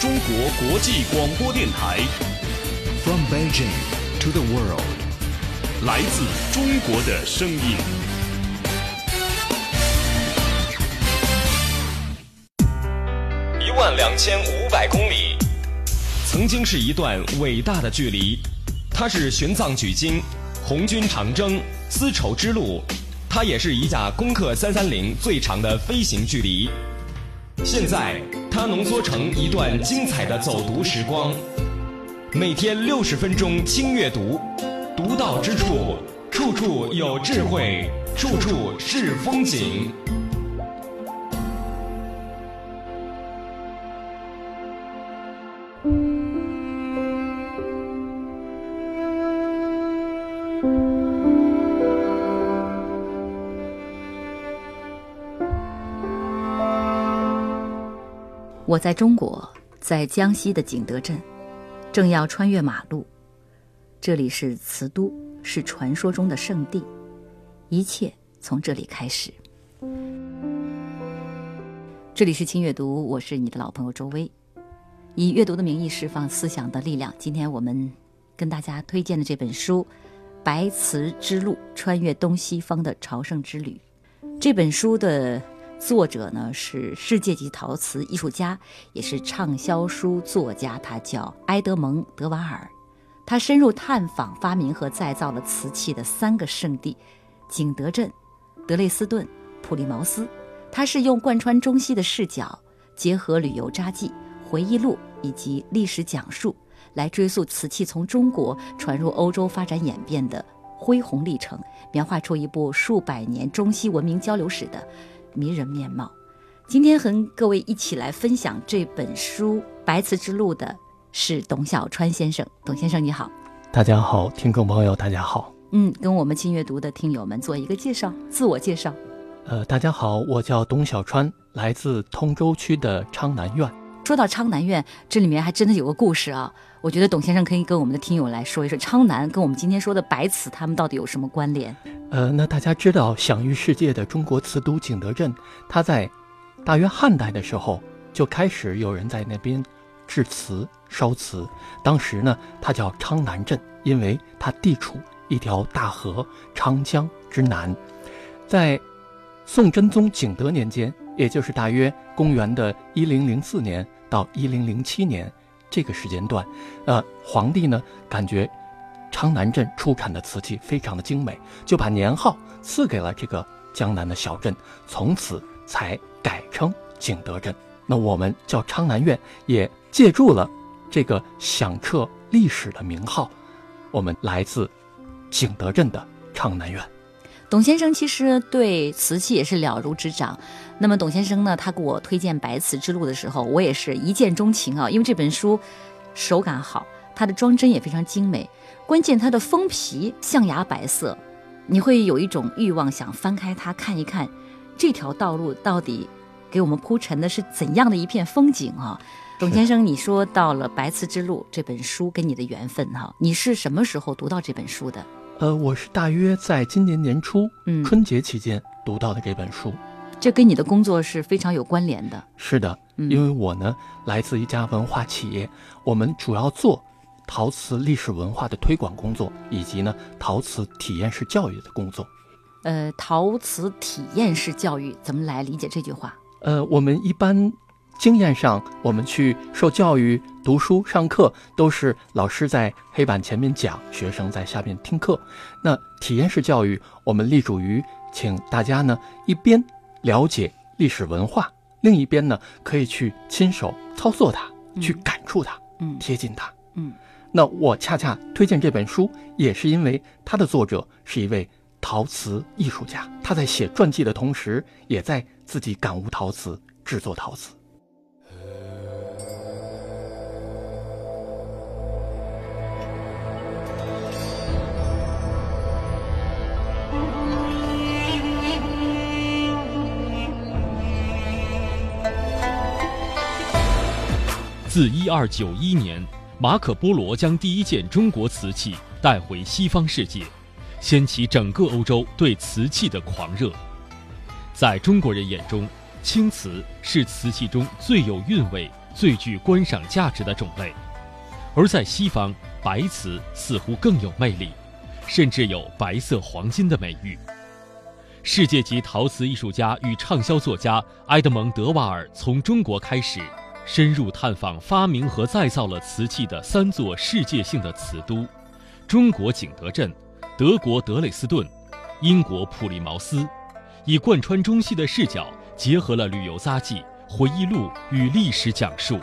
中国国际广播电台。From Beijing to the world，来自中国的声音。一万两千五百公里，曾经是一段伟大的距离。它是玄奘取经、红军长征、丝绸之路，它也是一架攻克三三零最长的飞行距离。现在，它浓缩成一段精彩的走读时光。每天六十分钟轻阅读，读到之处，处处有智慧，处处是风景。我在中国，在江西的景德镇，正要穿越马路。这里是瓷都，是传说中的圣地，一切从这里开始。这里是轻阅读，我是你的老朋友周薇，以阅读的名义释放思想的力量。今天我们跟大家推荐的这本书《白瓷之路：穿越东西方的朝圣之旅》，这本书的。作者呢是世界级陶瓷艺术家，也是畅销书作家，他叫埃德蒙·德瓦尔。他深入探访、发明和再造了瓷器的三个圣地：景德镇、德累斯顿、普利茅斯。他是用贯穿中西的视角，结合旅游札记、回忆录以及历史讲述，来追溯瓷器从中国传入欧洲发展演变的恢宏历程，描画出一部数百年中西文明交流史的。迷人面貌。今天和各位一起来分享这本书《白瓷之路》的是董小川先生。董先生你好，大家好，听众朋友大家好。嗯，跟我们轻阅读的听友们做一个介绍，自我介绍。呃，大家好，我叫董小川，来自通州区的昌南苑。说到昌南苑，这里面还真的有个故事啊。我觉得董先生可以跟我们的听友来说一说，昌南跟我们今天说的白瓷，他们到底有什么关联？呃，那大家知道享誉世界的中国瓷都景德镇，它在大约汉代的时候就开始有人在那边制瓷、烧瓷。当时呢，它叫昌南镇，因为它地处一条大河长江之南。在宋真宗景德年间，也就是大约公元的一零零四年到一零零七年。这个时间段，呃，皇帝呢感觉昌南镇出产的瓷器非常的精美，就把年号赐给了这个江南的小镇，从此才改称景德镇。那我们叫昌南苑，也借助了这个响彻历史的名号，我们来自景德镇的昌南苑。董先生其实对瓷器也是了如指掌。那么董先生呢，他给我推荐《白瓷之路》的时候，我也是一见钟情啊。因为这本书手感好，它的装帧也非常精美，关键它的封皮象牙白色，你会有一种欲望想翻开它看一看，这条道路到底给我们铺陈的是怎样的一片风景啊？董先生，你说到了《白瓷之路》这本书跟你的缘分哈，你是什么时候读到这本书的？呃，我是大约在今年年初，嗯，春节期间读到的这本书，这跟你的工作是非常有关联的。是的，因为我呢来自一家文化企业，我们主要做陶瓷历史文化的推广工作，以及呢陶瓷体验式教育的工作。呃，陶瓷体验式教育怎么来理解这句话？呃，我们一般。经验上，我们去受教育、读书、上课，都是老师在黑板前面讲，学生在下面听课。那体验式教育，我们立足于请大家呢一边了解历史文化，另一边呢可以去亲手操作它，去感触它，嗯，贴近它，嗯。那我恰恰推荐这本书，也是因为它的作者是一位陶瓷艺术家，他在写传记的同时，也在自己感悟陶瓷、制作陶瓷。自一二九一年，马可波罗将第一件中国瓷器带回西方世界，掀起整个欧洲对瓷器的狂热。在中国人眼中，青瓷是瓷器中最有韵味、最具观赏价值的种类，而在西方，白瓷似乎更有魅力，甚至有“白色黄金”的美誉。世界级陶瓷艺术家与畅销作家埃德蒙·德瓦尔从中国开始，深入探访发明和再造了瓷器的三座世界性的瓷都：中国景德镇、德国德累斯顿、英国普利茅斯，以贯穿中西的视角，结合了旅游杂记、回忆录与历史讲述，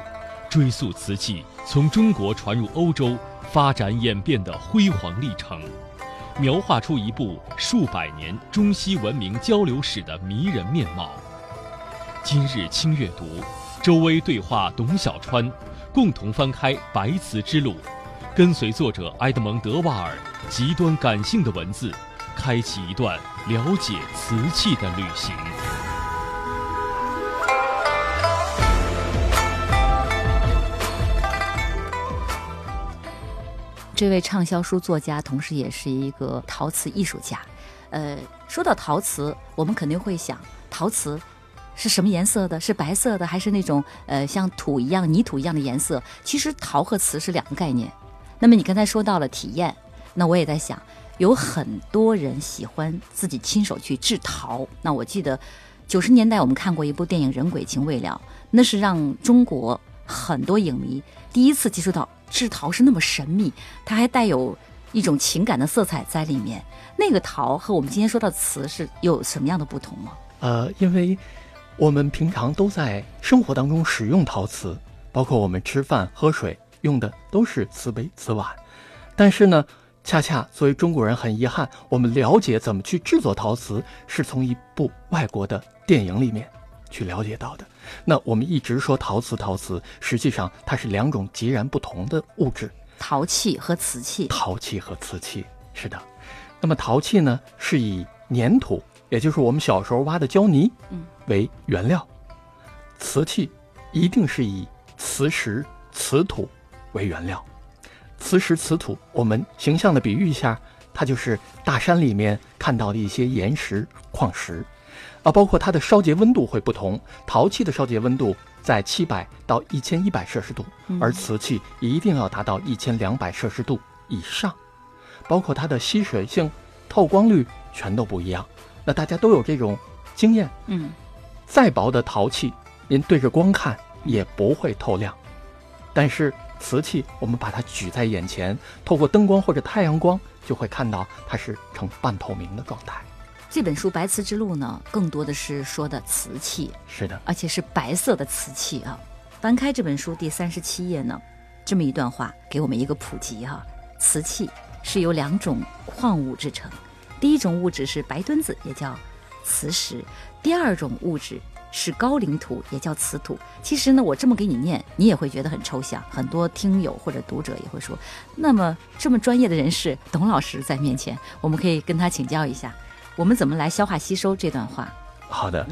追溯瓷器从中国传入欧洲、发展演变的辉煌历程。描画出一部数百年中西文明交流史的迷人面貌。今日轻阅读，周薇对话董小川，共同翻开《白瓷之路》，跟随作者埃德蒙·德瓦尔极端感性的文字，开启一段了解瓷器的旅行。这位畅销书作家，同时也是一个陶瓷艺术家。呃，说到陶瓷，我们肯定会想，陶瓷是什么颜色的？是白色的，还是那种呃像土一样、泥土一样的颜色？其实陶和瓷是两个概念。那么你刚才说到了体验，那我也在想，有很多人喜欢自己亲手去制陶。那我记得九十年代我们看过一部电影《人鬼情未了》，那是让中国很多影迷第一次接触到。制陶是那么神秘，它还带有一种情感的色彩在里面。那个陶和我们今天说的瓷是有什么样的不同吗？呃，因为我们平常都在生活当中使用陶瓷，包括我们吃饭喝水用的都是瓷杯瓷碗。但是呢，恰恰作为中国人很遗憾，我们了解怎么去制作陶瓷是从一部外国的电影里面去了解到的。那我们一直说陶瓷，陶瓷实际上它是两种截然不同的物质，陶器和瓷器。陶器和瓷器是的。那么陶器呢，是以粘土，也就是我们小时候挖的胶泥，嗯，为原料；瓷器一定是以磁石、瓷土为原料。磁石、瓷土，我们形象的比喻一下，它就是大山里面看到的一些岩石、矿石。啊，包括它的烧结温度会不同，陶器的烧结温度在七百到一千一百摄氏度，而瓷器一定要达到一千两百摄氏度以上。包括它的吸水性、透光率全都不一样。那大家都有这种经验，嗯，再薄的陶器，您对着光看也不会透亮，但是瓷器，我们把它举在眼前，透过灯光或者太阳光，就会看到它是呈半透明的状态。这本书《白瓷之路》呢，更多的是说的瓷器，是的，而且是白色的瓷器啊。翻开这本书第三十七页呢，这么一段话给我们一个普及哈：瓷器是由两种矿物制成，第一种物质是白墩子，也叫磁石；第二种物质是高岭土，也叫瓷土。其实呢，我这么给你念，你也会觉得很抽象。很多听友或者读者也会说，那么这么专业的人士，董老师在面前，我们可以跟他请教一下。我们怎么来消化吸收这段话？好的，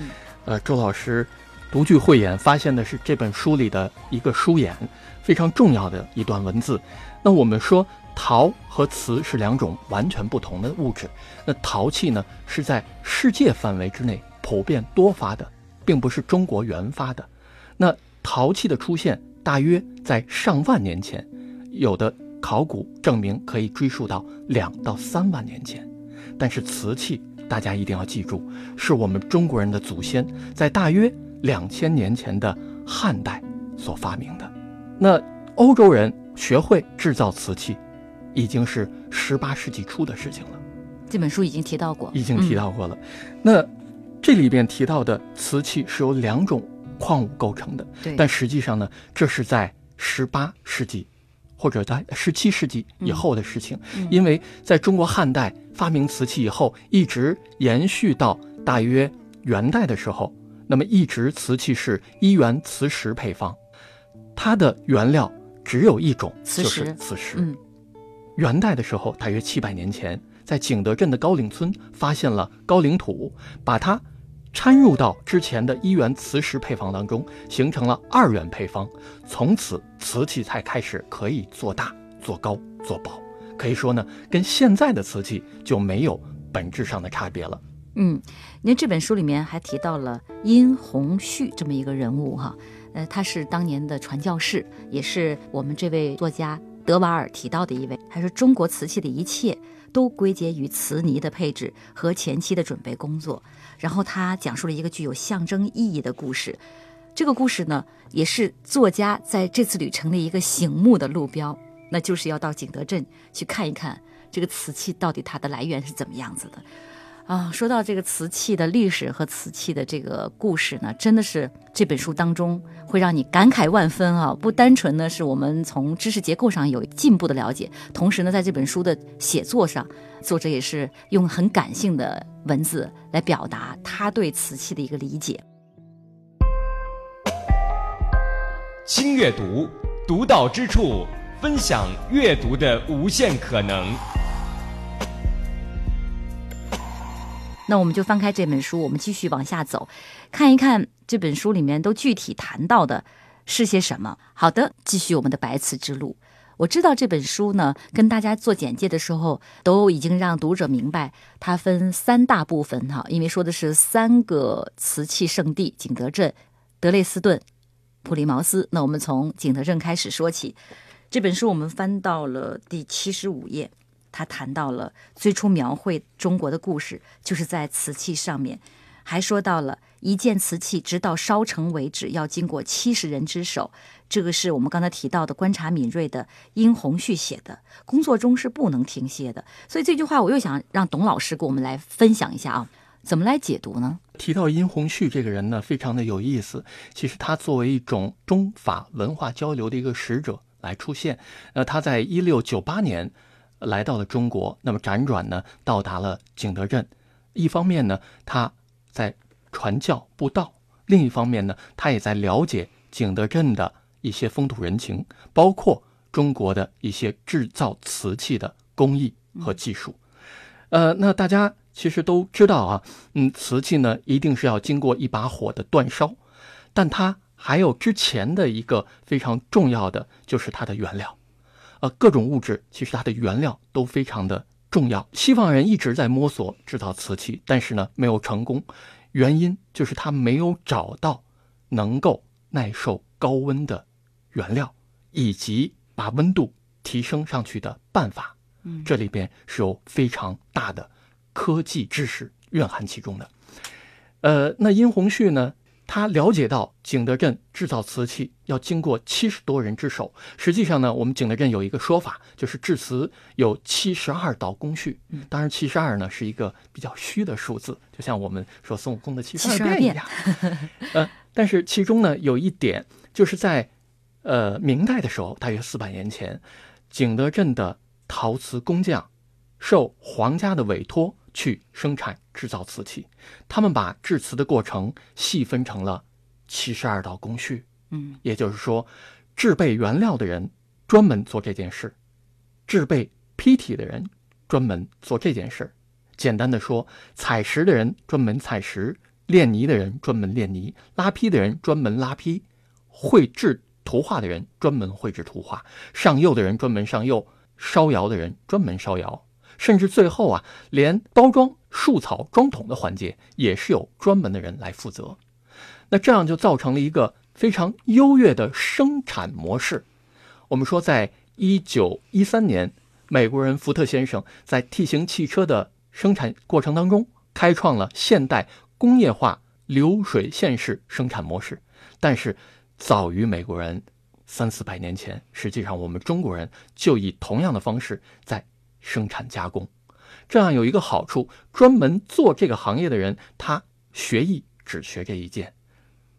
呃，周老师独具慧眼，发现的是这本书里的一个书眼，非常重要的一段文字。那我们说陶和瓷是两种完全不同的物质。那陶器呢，是在世界范围之内普遍多发的，并不是中国原发的。那陶器的出现大约在上万年前，有的考古证明可以追溯到两到三万年前，但是瓷器。大家一定要记住，是我们中国人的祖先在大约两千年前的汉代所发明的。那欧洲人学会制造瓷器，已经是十八世纪初的事情了。这本书已经提到过，已经提到过了。那这里边提到的瓷器是由两种矿物构成的，但实际上呢，这是在十八世纪。或者在十七世纪以后的事情，因为在中国汉代发明瓷器以后，一直延续到大约元代的时候，那么一直瓷器是一元磁石配方，它的原料只有一种，就是磁石。嗯，元代的时候，大约七百年前，在景德镇的高岭村发现了高岭土，把它。掺入到之前的一元磁石配方当中，形成了二元配方。从此，瓷器才开始可以做大、做高、做薄。可以说呢，跟现在的瓷器就没有本质上的差别了。嗯，您这本书里面还提到了殷洪绪这么一个人物哈。呃，他是当年的传教士，也是我们这位作家德瓦尔提到的一位。他说，中国瓷器的一切都归结于瓷泥的配置和前期的准备工作。然后他讲述了一个具有象征意义的故事，这个故事呢，也是作家在这次旅程的一个醒目的路标，那就是要到景德镇去看一看这个瓷器到底它的来源是怎么样子的。啊，说到这个瓷器的历史和瓷器的这个故事呢，真的是这本书当中会让你感慨万分啊！不单纯呢是我们从知识结构上有进步的了解，同时呢，在这本书的写作上，作者也是用很感性的文字来表达他对瓷器的一个理解。轻阅读，独到之处，分享阅读的无限可能。那我们就翻开这本书，我们继续往下走，看一看这本书里面都具体谈到的是些什么。好的，继续我们的白瓷之路。我知道这本书呢，跟大家做简介的时候，都已经让读者明白，它分三大部分哈，因为说的是三个瓷器圣地：景德镇、德累斯顿、普利茅斯。那我们从景德镇开始说起。这本书我们翻到了第七十五页。他谈到了最初描绘中国的故事，就是在瓷器上面，还说到了一件瓷器直到烧成为止要经过七十人之手，这个是我们刚才提到的观察敏锐的殷洪旭写的，工作中是不能停歇的。所以这句话我又想让董老师给我们来分享一下啊，怎么来解读呢？提到殷洪旭这个人呢，非常的有意思。其实他作为一种中法文化交流的一个使者来出现，那，他在一六九八年。来到了中国，那么辗转呢，到达了景德镇。一方面呢，他在传教布道；另一方面呢，他也在了解景德镇的一些风土人情，包括中国的一些制造瓷器的工艺和技术。呃，那大家其实都知道啊，嗯，瓷器呢一定是要经过一把火的煅烧，但它还有之前的一个非常重要的，就是它的原料。呃，各种物质其实它的原料都非常的重要。西方人一直在摸索制造瓷器，但是呢没有成功，原因就是他没有找到能够耐受高温的原料，以及把温度提升上去的办法。嗯，这里边是有非常大的科技知识蕴含其中的。呃，那殷洪旭呢？他了解到景德镇制造瓷器要经过七十多人之手。实际上呢，我们景德镇有一个说法，就是制瓷有七十二道工序。当然，七十二呢是一个比较虚的数字，就像我们说孙悟空的七十二变一样。呃，但是其中呢有一点，就是在呃明代的时候，大约四百年前，景德镇的陶瓷工匠受皇家的委托。去生产制造瓷器，他们把制瓷的过程细分成了七十二道工序。嗯，也就是说，制备原料的人专门做这件事，制备坯体的人专门做这件事。简单的说，采石的人专门采石，炼泥的人专门炼泥，拉坯的人专门拉坯，绘制图画的人专门绘制图画，上釉的人专门上釉，烧窑的人专门烧窑。甚至最后啊，连包装树草装桶的环节也是有专门的人来负责。那这样就造成了一个非常优越的生产模式。我们说，在一九一三年，美国人福特先生在 T 型汽车的生产过程当中，开创了现代工业化流水线式生产模式。但是，早于美国人三四百年前，实际上我们中国人就以同样的方式在。生产加工，这样有一个好处：专门做这个行业的人，他学艺只学这一件，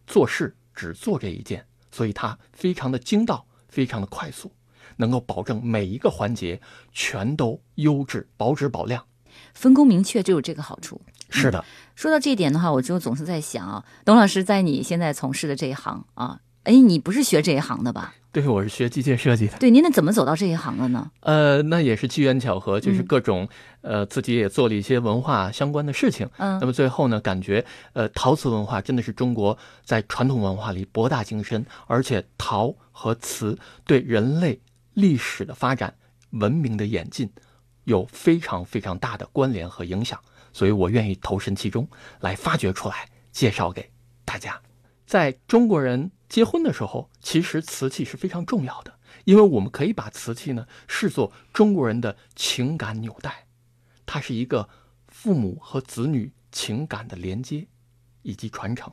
做事只做这一件，所以他非常的精到，非常的快速，能够保证每一个环节全都优质、保质保量，分工明确就有这个好处。是的，说到这一点的话，我就总是在想啊，董老师在你现在从事的这一行啊，哎，你不是学这一行的吧？对，我是学机械设计的。对，您那怎么走到这一行了呢？呃，那也是机缘巧合，就是各种呃，自己也做了一些文化相关的事情。嗯，那么最后呢，感觉呃，陶瓷文化真的是中国在传统文化里博大精深，而且陶和瓷对人类历史的发展、文明的演进有非常非常大的关联和影响。所以我愿意投身其中，来发掘出来，介绍给大家。在中国人。结婚的时候，其实瓷器是非常重要的，因为我们可以把瓷器呢视作中国人的情感纽带，它是一个父母和子女情感的连接以及传承。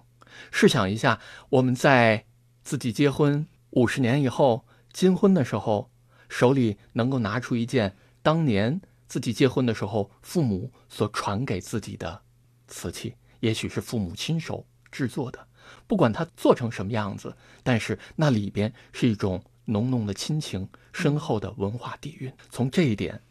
试想一下，我们在自己结婚五十年以后金婚的时候，手里能够拿出一件当年自己结婚的时候父母所传给自己的瓷器，也许是父母亲手制作的，不管它做成什么样子，但是那里边是一种浓浓的亲情、深厚的文化底蕴。从这一点，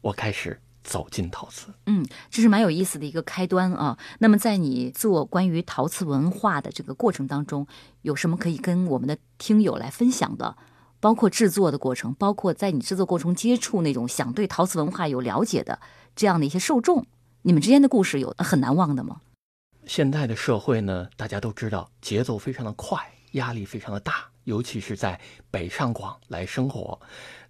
我开始。走进陶瓷，嗯，这是蛮有意思的一个开端啊。那么，在你做关于陶瓷文化的这个过程当中，有什么可以跟我们的听友来分享的？包括制作的过程，包括在你制作过程接触那种想对陶瓷文化有了解的这样的一些受众，你们之间的故事有很难忘的吗？现在的社会呢，大家都知道节奏非常的快，压力非常的大，尤其是在北上广来生活，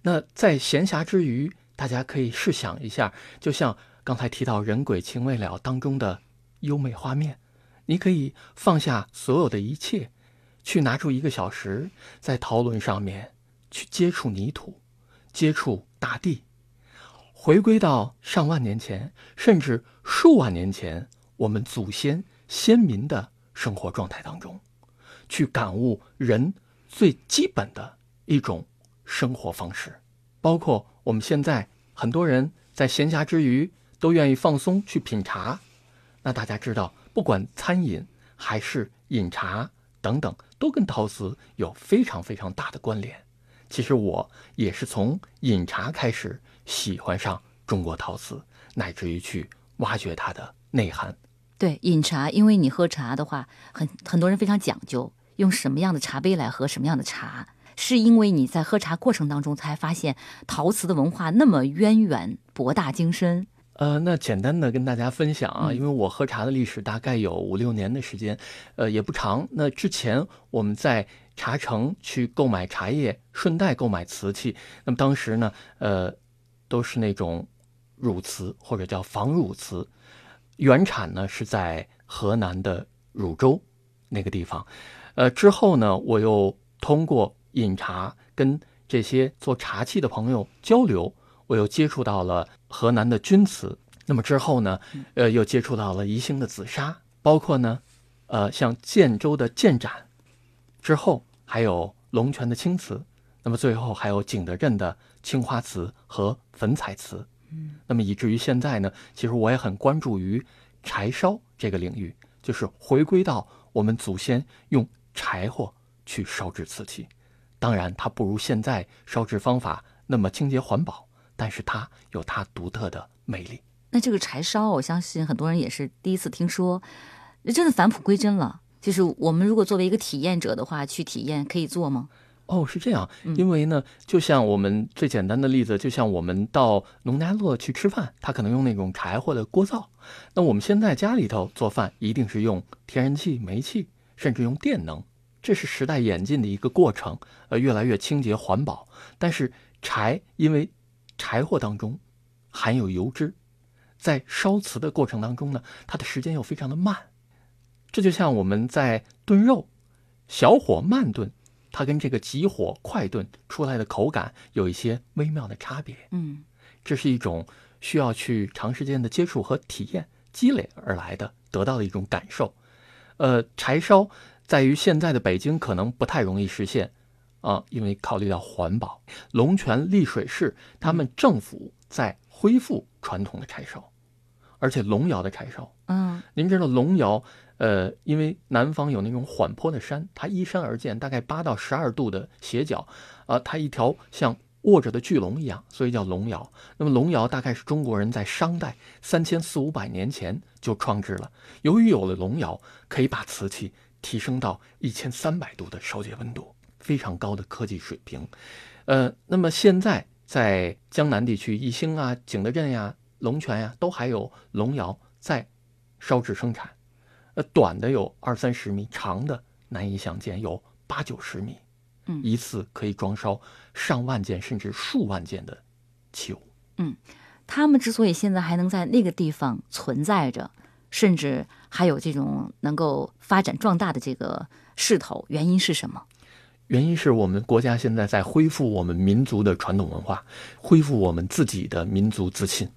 那在闲暇之余。大家可以试想一下，就像刚才提到《人鬼情未了》当中的优美画面，你可以放下所有的一切，去拿出一个小时，在陶轮上面去接触泥土，接触大地，回归到上万年前，甚至数万年前我们祖先先民的生活状态当中，去感悟人最基本的一种生活方式，包括。我们现在很多人在闲暇之余都愿意放松去品茶，那大家知道，不管餐饮还是饮茶等等，都跟陶瓷有非常非常大的关联。其实我也是从饮茶开始喜欢上中国陶瓷，乃至于去挖掘它的内涵。对，饮茶，因为你喝茶的话，很很多人非常讲究，用什么样的茶杯来喝什么样的茶。是因为你在喝茶过程当中才发现陶瓷的文化那么渊源博大精深。呃，那简单的跟大家分享啊，因为我喝茶的历史大概有五六年的时间，呃，也不长。那之前我们在茶城去购买茶叶，顺带购买瓷器。那么当时呢，呃，都是那种汝瓷或者叫仿汝瓷，原产呢是在河南的汝州那个地方。呃，之后呢，我又通过饮茶，跟这些做茶器的朋友交流，我又接触到了河南的钧瓷。那么之后呢，呃，又接触到了宜兴的紫砂，包括呢，呃，像建州的建盏，之后还有龙泉的青瓷，那么最后还有景德镇的青花瓷和粉彩瓷。那么以至于现在呢，其实我也很关注于柴烧这个领域，就是回归到我们祖先用柴火去烧制瓷器。当然，它不如现在烧制方法那么清洁环保，但是它有它独特的魅力。那这个柴烧，我相信很多人也是第一次听说，真的返璞归真了。就是我们如果作为一个体验者的话，去体验可以做吗？哦，是这样。因为呢，就像我们最简单的例子，就像我们到农家乐去吃饭，他可能用那种柴火的锅灶。那我们现在家里头做饭，一定是用天然气、煤气，甚至用电能。这是时代演进的一个过程，呃，越来越清洁环保。但是柴因为柴火当中含有油脂，在烧瓷的过程当中呢，它的时间又非常的慢。这就像我们在炖肉，小火慢炖，它跟这个急火快炖出来的口感有一些微妙的差别。嗯，这是一种需要去长时间的接触和体验积累而来的，得到的一种感受。呃，柴烧。在于现在的北京可能不太容易实现，啊，因为考虑到环保。龙泉丽水市他们政府在恢复传统的柴烧，而且龙窑的柴烧。嗯，您知道龙窑，呃，因为南方有那种缓坡的山，它依山而建，大概八到十二度的斜角，啊，它一条像卧着的巨龙一样，所以叫龙窑。那么龙窑大概是中国人在商代三千四五百年前就创制了。由于有了龙窑，可以把瓷器。提升到一千三百度的烧结温度，非常高的科技水平。呃，那么现在在江南地区，宜兴啊、景德镇呀、龙泉呀，都还有龙窑在烧制生产。呃，短的有二三十米，长的难以想见，有八九十米。嗯，一次可以装烧上万件甚至数万件的器物。嗯，他们之所以现在还能在那个地方存在着。甚至还有这种能够发展壮大的这个势头，原因是什么？原因是我们国家现在在恢复我们民族的传统文化，恢复我们自己的民族自信。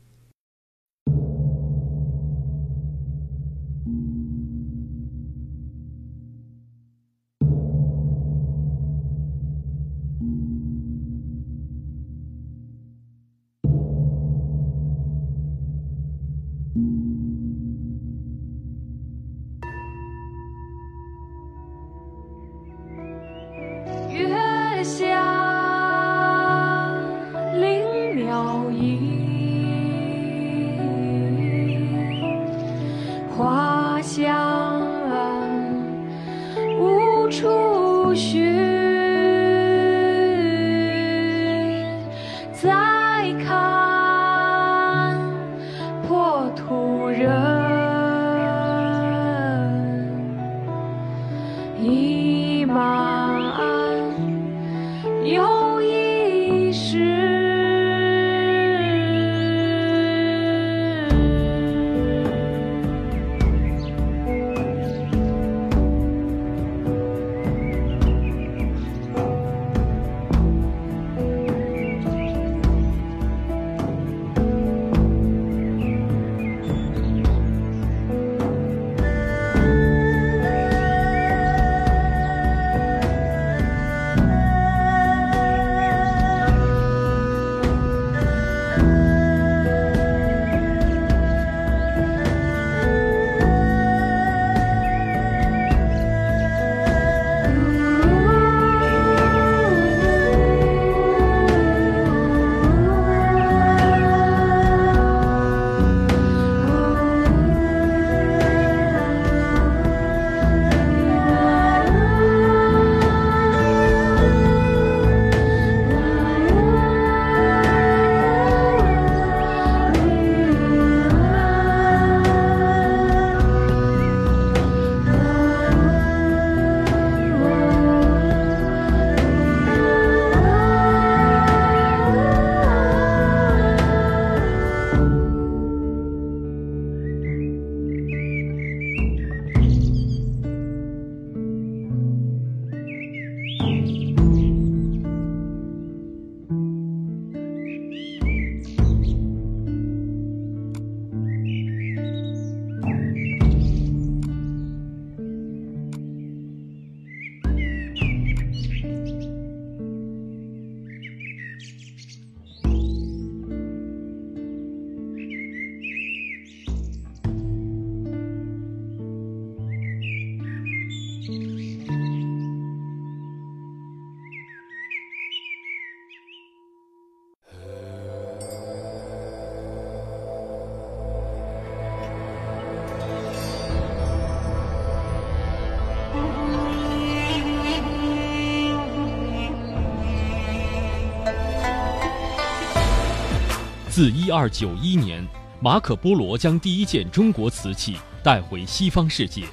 自一二九一年，马可·波罗将第一件中国瓷器带回西方世界，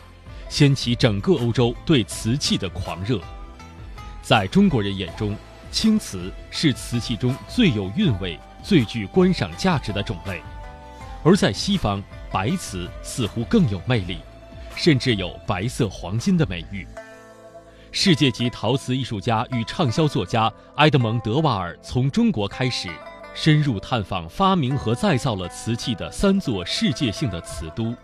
掀起整个欧洲对瓷器的狂热。在中国人眼中，青瓷是瓷器中最有韵味、最具观赏价值的种类；而在西方，白瓷似乎更有魅力，甚至有“白色黄金”的美誉。世界级陶瓷艺术家与畅销作家埃德蒙·德瓦尔从中国开始。深入探访发明和再造了瓷器的三座世界性的瓷都：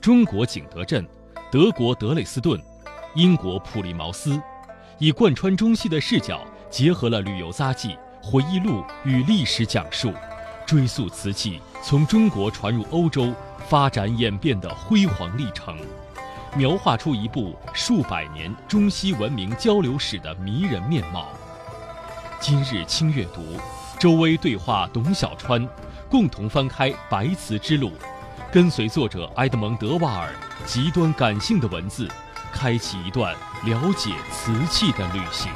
中国景德镇、德国德累斯顿、英国普利茅斯，以贯穿中西的视角，结合了旅游杂记、回忆录与历史讲述，追溯瓷器从中国传入欧洲、发展演变的辉煌历程，描画出一部数百年中西文明交流史的迷人面貌。今日轻阅读。周薇对话董小川，共同翻开《白瓷之路》，跟随作者埃德蒙·德瓦尔极端感性的文字，开启一段了解瓷器的旅行。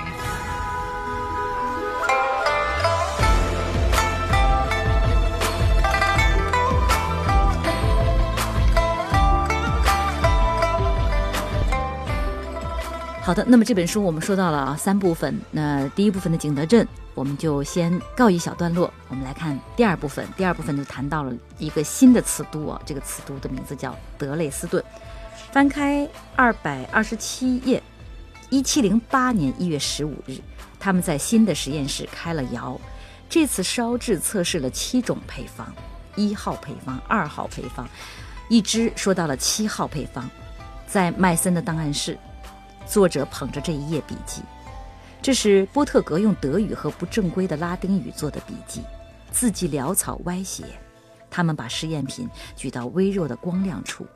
好的，那么这本书我们说到了三部分，那第一部分的景德镇。我们就先告一小段落。我们来看第二部分，第二部分就谈到了一个新的瓷都啊，这个瓷都的名字叫德累斯顿。翻开二百二十七页，一七零八年一月十五日，他们在新的实验室开了窑。这次烧制测试了七种配方，一号配方、二号配方，一直说到了七号配方。在麦森的档案室，作者捧着这一页笔记。这是波特格用德语和不正规的拉丁语做的笔记，字迹潦草歪斜。他们把试验品举到微弱的光亮处。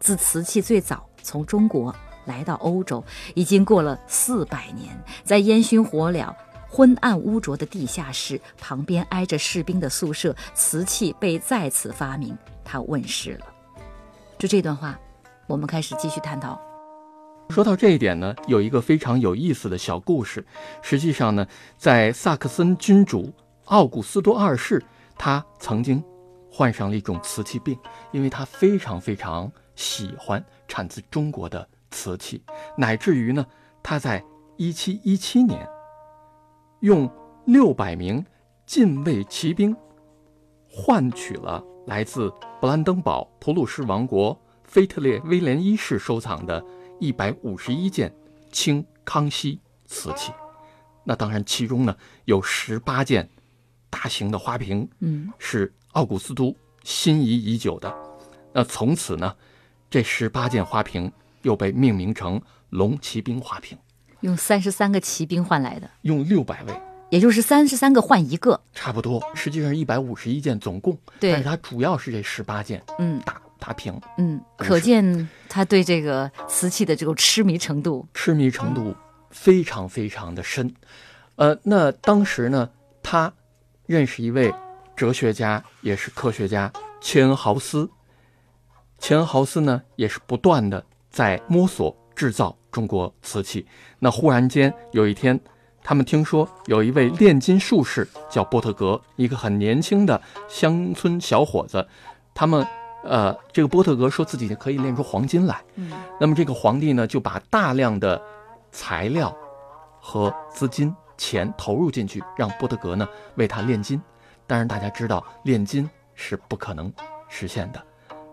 自瓷器最早从中国来到欧洲，已经过了四百年。在烟熏火燎、昏暗污浊的地下室旁边，挨着士兵的宿舍，瓷器被再次发明，它问世了。就这段话，我们开始继续探讨。说到这一点呢，有一个非常有意思的小故事。实际上呢，在萨克森君主奥古斯都二世，他曾经患上了一种瓷器病，因为他非常非常喜欢产自中国的瓷器，乃至于呢，他在一七一七年用六百名禁卫骑兵换取了来自布兰登堡普鲁士王国腓特烈威廉一世收藏的。一百五十一件清康熙瓷器，那当然其中呢有十八件大型的花瓶，嗯，是奥古斯都心仪已久的。那从此呢，这十八件花瓶又被命名成龙骑兵花瓶，用三十三个骑兵换来的，用六百位，也就是三十三个换一个，差不多，实际上一百五十一件总共，对，但是它主要是这十八件，嗯，大。大瓶，嗯，可见他对这个瓷器的这种痴迷程度，痴迷程度非常非常的深。呃，那当时呢，他认识一位哲学家，也是科学家切恩豪斯。切恩豪斯呢，也是不断的在摸索制造中国瓷器。那忽然间有一天，他们听说有一位炼金术士叫波特格，一个很年轻的乡村小伙子，他们。呃，这个波特格说自己可以炼出黄金来。嗯，那么这个皇帝呢，就把大量的材料和资金钱投入进去，让波特格呢为他炼金。当然，大家知道炼金是不可能实现的。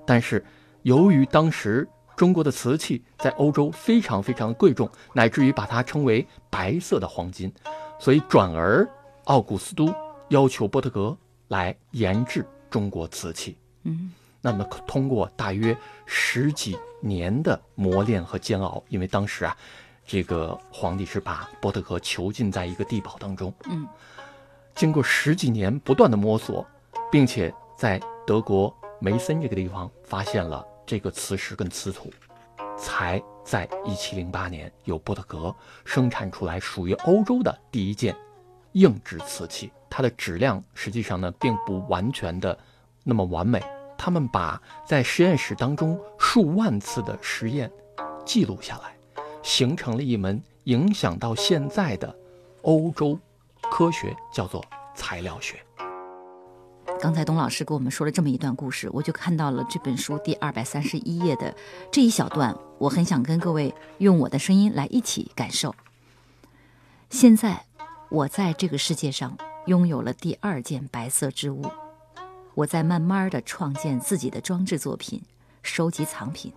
但是，由于当时中国的瓷器在欧洲非常非常贵重，乃至于把它称为白色的黄金，所以转而奥古斯都要求波特格来研制中国瓷器。嗯。那么，通过大约十几年的磨练和煎熬，因为当时啊，这个皇帝是把波特格囚禁在一个地堡当中。嗯，经过十几年不断的摸索，并且在德国梅森这个地方发现了这个磁石跟瓷土，才在一七零八年由波特格生产出来属于欧洲的第一件硬质瓷器。它的质量实际上呢，并不完全的那么完美。他们把在实验室当中数万次的实验记录下来，形成了一门影响到现在的欧洲科学，叫做材料学。刚才董老师给我们说了这么一段故事，我就看到了这本书第二百三十一页的这一小段，我很想跟各位用我的声音来一起感受。现在，我在这个世界上拥有了第二件白色之物。我在慢慢的创建自己的装置作品，收集藏品。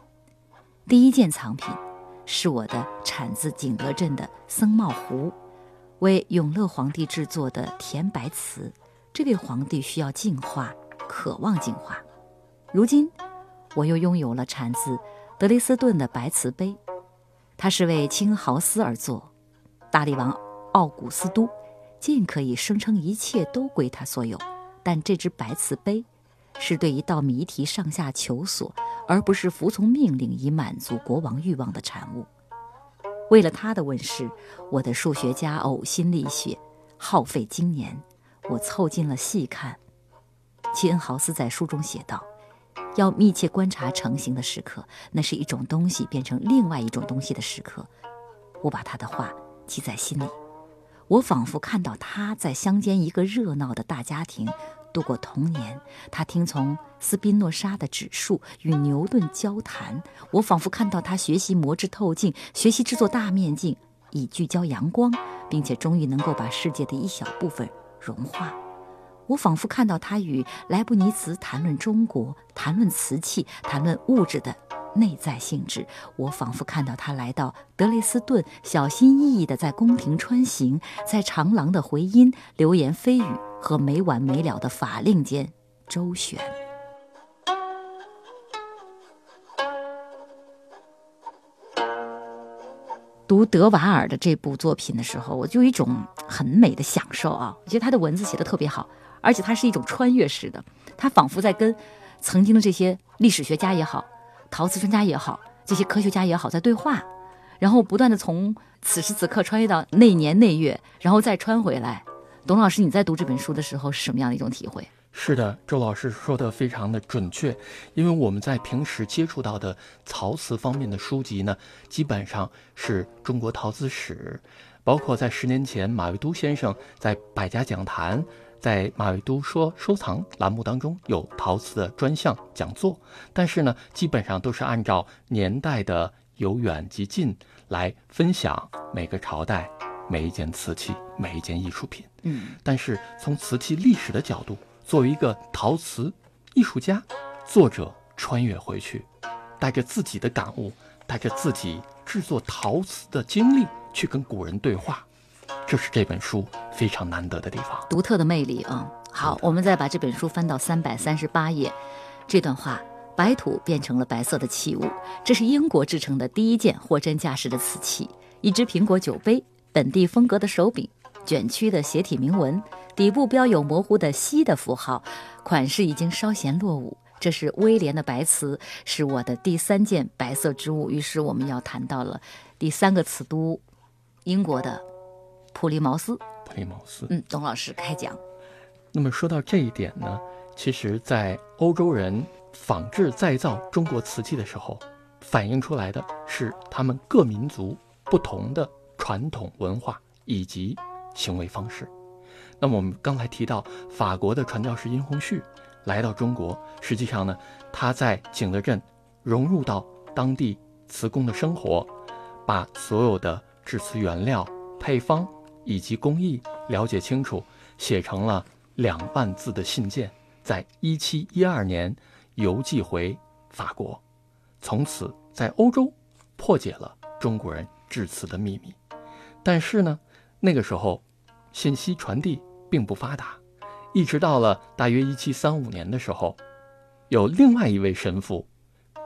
第一件藏品是我的产自景德镇的僧帽壶，为永乐皇帝制作的甜白瓷。这位皇帝需要净化，渴望净化。如今，我又拥有了产自德累斯顿的白瓷杯，它是为清豪斯而作。大力王奥古斯都尽可以声称一切都归他所有。但这只白瓷杯，是对一道谜题上下求索，而不是服从命令以满足国王欲望的产物。为了它的问世，我的数学家呕心沥血，耗费经年。我凑近了细看。齐恩豪斯在书中写道：“要密切观察成型的时刻，那是一种东西变成另外一种东西的时刻。”我把他的话记在心里。我仿佛看到他在乡间一个热闹的大家庭。度过童年，他听从斯宾诺莎的指数与牛顿交谈。我仿佛看到他学习磨制透镜，学习制作大面镜，以聚焦阳光，并且终于能够把世界的一小部分融化。我仿佛看到他与莱布尼茨谈论中国，谈论瓷器，谈论物质的内在性质。我仿佛看到他来到德累斯顿，小心翼翼地在宫廷穿行，在长廊的回音、流言蜚语和没完没了的法令间周旋。读德瓦尔的这部作品的时候，我就有一种很美的享受啊！我觉得他的文字写的特别好。而且它是一种穿越式的，他仿佛在跟曾经的这些历史学家也好、陶瓷专家也好、这些科学家也好在对话，然后不断的从此时此刻穿越到那年那月，然后再穿回来。董老师，你在读这本书的时候是什么样的一种体会？是的，周老师说的非常的准确，因为我们在平时接触到的陶瓷方面的书籍呢，基本上是中国陶瓷史，包括在十年前马未都先生在百家讲坛。在马未都说收藏栏目当中有陶瓷的专项讲座，但是呢，基本上都是按照年代的由远及近来分享每个朝代每一件瓷器、每一件艺术品。嗯，但是从瓷器历史的角度，作为一个陶瓷艺术家，作者穿越回去，带着自己的感悟，带着自己制作陶瓷的经历，去跟古人对话。这是这本书非常难得的地方，独特的魅力啊！好，我们再把这本书翻到三百三十八页，这段话：白土变成了白色的器物，这是英国制成的第一件货真价实的瓷器，一只苹果酒杯，本地风格的手柄，卷曲的斜体铭文，底部标有模糊的“西”的符号，款式已经稍显落伍。这是威廉的白瓷，是我的第三件白色之物。于是我们要谈到了第三个瓷都，英国的。普利茅斯，普利茅斯，嗯，董老师开讲。那么说到这一点呢，其实，在欧洲人仿制再造中国瓷器的时候，反映出来的是他们各民族不同的传统文化以及行为方式。那么我们刚才提到法国的传教士殷洪绪来到中国，实际上呢，他在景德镇融入到当地瓷工的生活，把所有的制瓷原料、配方。以及工艺了解清楚，写成了两万字的信件，在一七一二年邮寄回法国，从此在欧洲破解了中国人制瓷的秘密。但是呢，那个时候信息传递并不发达，一直到了大约一七三五年的时候，有另外一位神父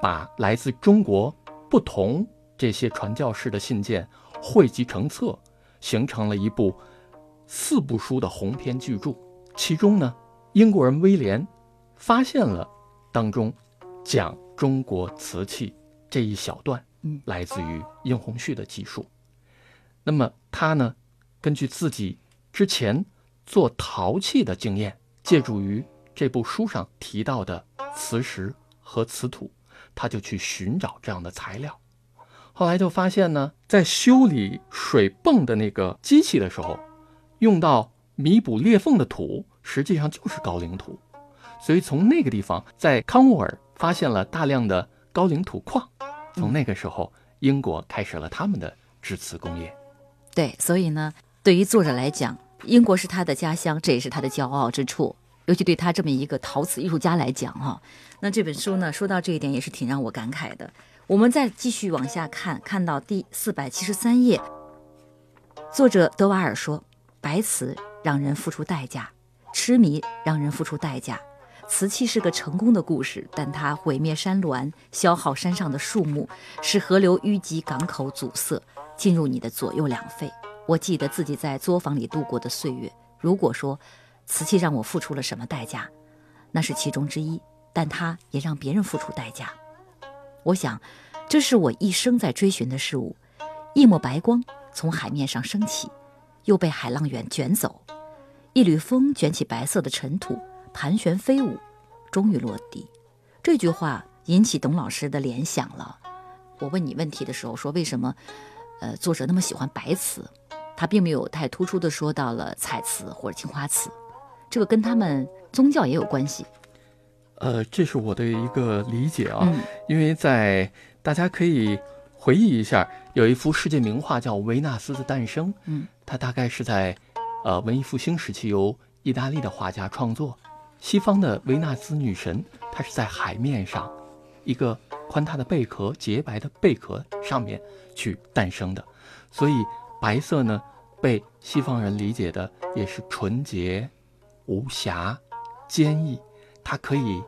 把来自中国不同这些传教士的信件汇集成册。形成了一部四部书的鸿篇巨著，其中呢，英国人威廉发现了当中讲中国瓷器这一小段，嗯，来自于殷洪旭的记述。那么他呢，根据自己之前做陶器的经验，借助于这部书上提到的磁石和瓷土，他就去寻找这样的材料。后来就发现呢，在修理水泵的那个机器的时候，用到弥补裂缝的土，实际上就是高岭土。所以从那个地方，在康沃尔发现了大量的高岭土矿。从那个时候，英国开始了他们的制瓷工业。对，所以呢，对于作者来讲，英国是他的家乡，这也是他的骄傲之处。尤其对他这么一个陶瓷艺术家来讲，哈，那这本书呢，说到这一点也是挺让我感慨的。我们再继续往下看，看到第四百七十三页，作者德瓦尔说：“白瓷让人付出代价，痴迷让人付出代价。瓷器是个成功的故事，但它毁灭山峦，消耗山上的树木，使河流淤积，港口阻塞，进入你的左右两肺。我记得自己在作坊里度过的岁月。如果说瓷器让我付出了什么代价，那是其中之一，但它也让别人付出代价。”我想，这是我一生在追寻的事物。一抹白光从海面上升起，又被海浪卷卷走；一缕风卷起白色的尘土，盘旋飞舞，终于落地。这句话引起董老师的联想了。我问你问题的时候说，为什么，呃，作者那么喜欢白瓷？他并没有太突出的说到了彩瓷或者青花瓷，这个跟他们宗教也有关系。呃，这是我的一个理解啊，嗯，因为在大家可以回忆一下，有一幅世界名画叫《维纳斯的诞生》，嗯，它大概是在，呃，文艺复兴时期由意大利的画家创作。西方的维纳斯女神，她是在海面上，一个宽大的贝壳、洁白的贝壳上面去诞生的，所以白色呢，被西方人理解的也是纯洁、无瑕、坚毅，它可以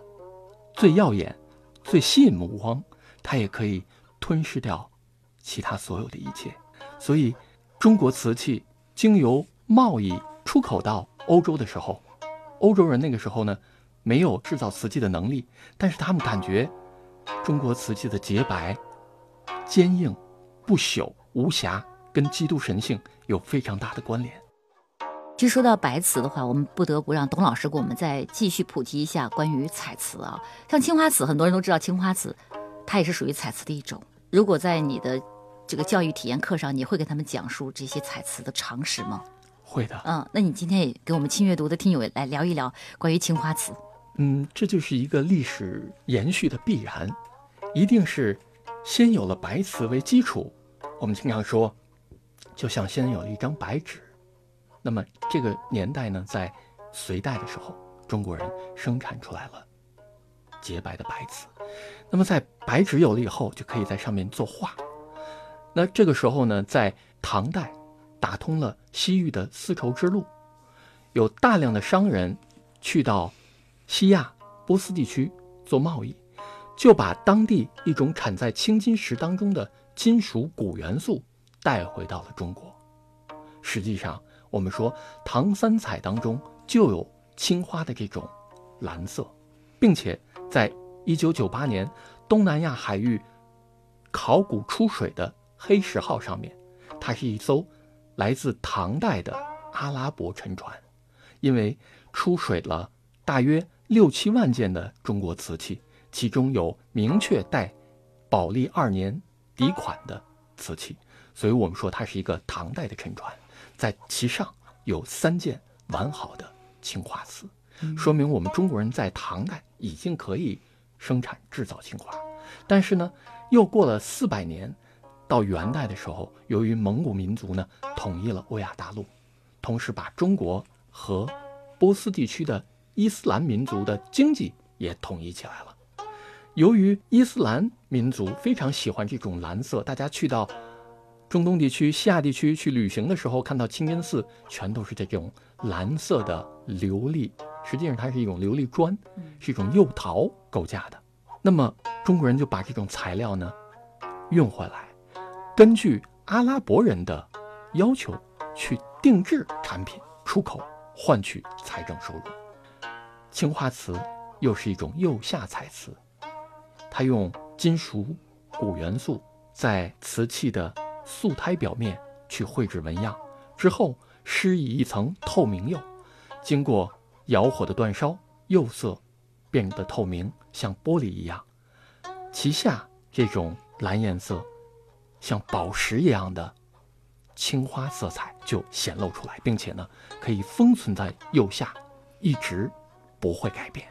最耀眼、最吸引目光，它也可以吞噬掉其他所有的一切。所以，中国瓷器经由贸易出口到欧洲的时候。欧洲人那个时候呢，没有制造瓷器的能力，但是他们感觉中国瓷器的洁白、坚硬、不朽、无瑕，跟基督神性有非常大的关联。其实说到白瓷的话，我们不得不让董老师给我们再继续普及一下关于彩瓷啊。像青花瓷，很多人都知道青花瓷，它也是属于彩瓷的一种。如果在你的这个教育体验课上，你会给他们讲述这些彩瓷的常识吗？会的，嗯，那你今天也给我们轻阅读的听友来聊一聊关于青花瓷。嗯，这就是一个历史延续的必然，一定是先有了白瓷为基础。我们经常说，就像先有了一张白纸。那么这个年代呢，在隋代的时候，中国人生产出来了洁白的白瓷。那么在白纸有了以后，就可以在上面作画。那这个时候呢，在唐代。打通了西域的丝绸之路，有大量的商人去到西亚、波斯地区做贸易，就把当地一种产在青金石当中的金属钴元素带回到了中国。实际上，我们说唐三彩当中就有青花的这种蓝色，并且在一九九八年东南亚海域考古出水的黑石号上面，它是一艘。来自唐代的阿拉伯沉船，因为出水了大约六七万件的中国瓷器，其中有明确带宝历二年底款的瓷器，所以我们说它是一个唐代的沉船，在其上有三件完好的青花瓷，说明我们中国人在唐代已经可以生产制造青花，但是呢，又过了四百年。到元代的时候，由于蒙古民族呢统一了欧亚大陆，同时把中国和波斯地区的伊斯兰民族的经济也统一起来了。由于伊斯兰民族非常喜欢这种蓝色，大家去到中东地区、西亚地区去旅行的时候，看到清真寺全都是这种蓝色的琉璃，实际上它是一种琉璃砖，是一种釉陶构架的。那么中国人就把这种材料呢运回来。根据阿拉伯人的要求去定制产品出口，换取财政收入。青花瓷又是一种釉下彩瓷，它用金属钴元素在瓷器的素胎表面去绘制纹样，之后施以一层透明釉，经过窑火的煅烧，釉色变得透明，像玻璃一样。其下这种蓝颜色。像宝石一样的青花色彩就显露出来，并且呢，可以封存在釉下，一直不会改变。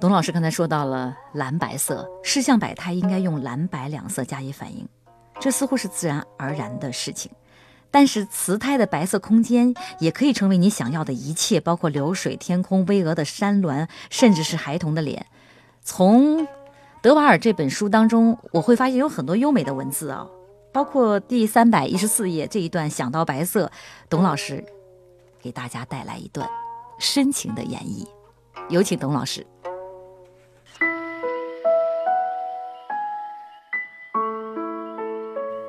董老师刚才说到了蓝白色，视像百态应该用蓝白两色加以反应，这似乎是自然而然的事情。但是瓷胎的白色空间也可以成为你想要的一切，包括流水、天空、巍峨的山峦，甚至是孩童的脸。从德瓦尔这本书当中，我会发现有很多优美的文字啊，包括第三百一十四页这一段“想到白色”，董老师给大家带来一段深情的演绎，有请董老师。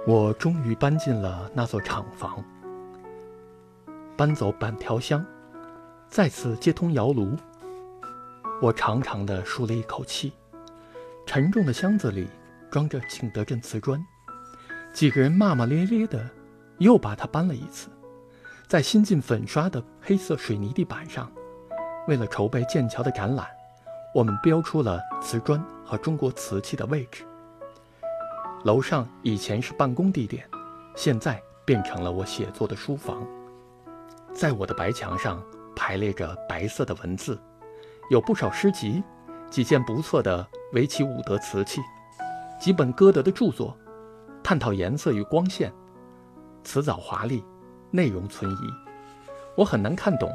我终于搬进了那座厂房，搬走板条箱，再次接通窑炉，我长长的舒了一口气。沉重的箱子里装着景德镇瓷砖，几个人骂骂咧咧的，又把它搬了一次。在新近粉刷的黑色水泥地板上，为了筹备剑桥的展览，我们标出了瓷砖和中国瓷器的位置。楼上以前是办公地点，现在变成了我写作的书房。在我的白墙上排列着白色的文字，有不少诗集。几件不错的维奇伍德瓷器，几本歌德的著作，探讨颜色与光线，辞藻华丽，内容存疑。我很难看懂，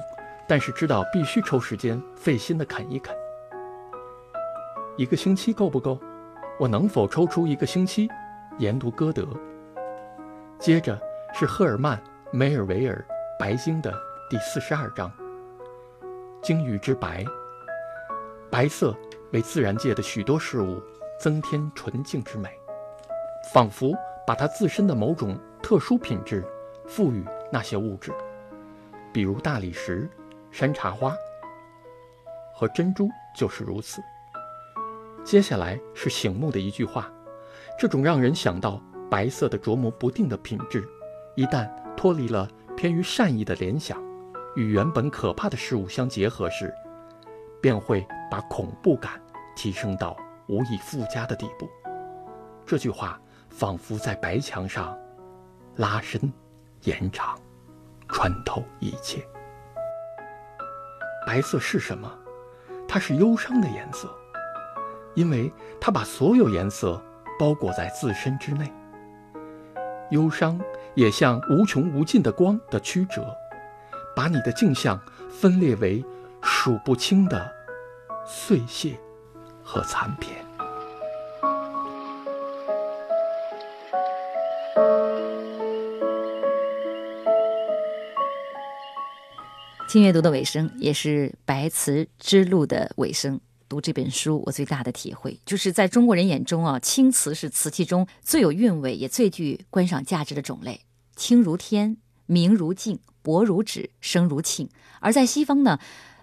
但是知道必须抽时间费心的啃一啃。一个星期够不够？我能否抽出一个星期研读歌德？接着是赫尔曼·梅尔维尔《白鲸》的第四十二章。鲸鱼之白，白色为自然界的许多事物增添纯净之美，仿佛把它自身的某种特殊品质赋予那些物质，比如大理石、山茶花和珍珠就是如此。接下来是醒目的一句话，这种让人想到。白色的琢磨不定的品质，一旦脱离了偏于善意的联想，与原本可怕的事物相结合时，便会把恐怖感提升到无以复加的地步。这句话仿佛在白墙上拉伸、延长、穿透一切。白色是什么？它是忧伤的颜色，因为它把所有颜色包裹在自身之内。忧伤也像无穷无尽的光的曲折，把你的镜像分裂为数不清的碎屑和残片。轻阅读的尾声，也是白瓷之路的尾声。读这本书，我最大的体会就是在中国人眼中啊，青瓷是瓷器中最有韵味也最具观赏价值的种类。青如天，明如镜，薄如纸，声如磬。而在西方呢，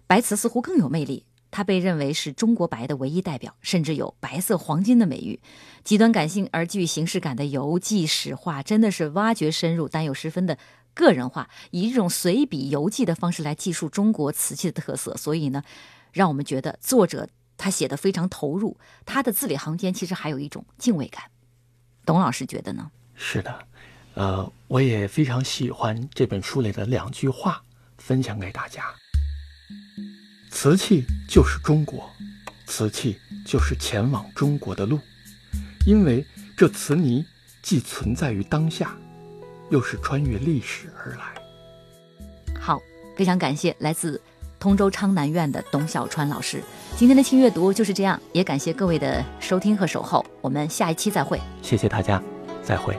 白瓷似乎更有魅力，它被认为是中国白的唯一代表，甚至有“白色黄金”的美誉。极端感性而具形式感的游记史话，真的是挖掘深入，但又十分的个人化，以这种随笔游记的方式来记述中国瓷器的特色。所以呢。让我们觉得作者他写的非常投入，他的字里行间其实还有一种敬畏感。董老师觉得呢？是的，呃，我也非常喜欢这本书里的两句话，分享给大家：瓷器就是中国，瓷器就是前往中国的路，因为这瓷泥既存在于当下，又是穿越历史而来。好，非常感谢来自。通州昌南苑的董小川老师，今天的轻阅读就是这样，也感谢各位的收听和守候，我们下一期再会。谢谢大家，再会。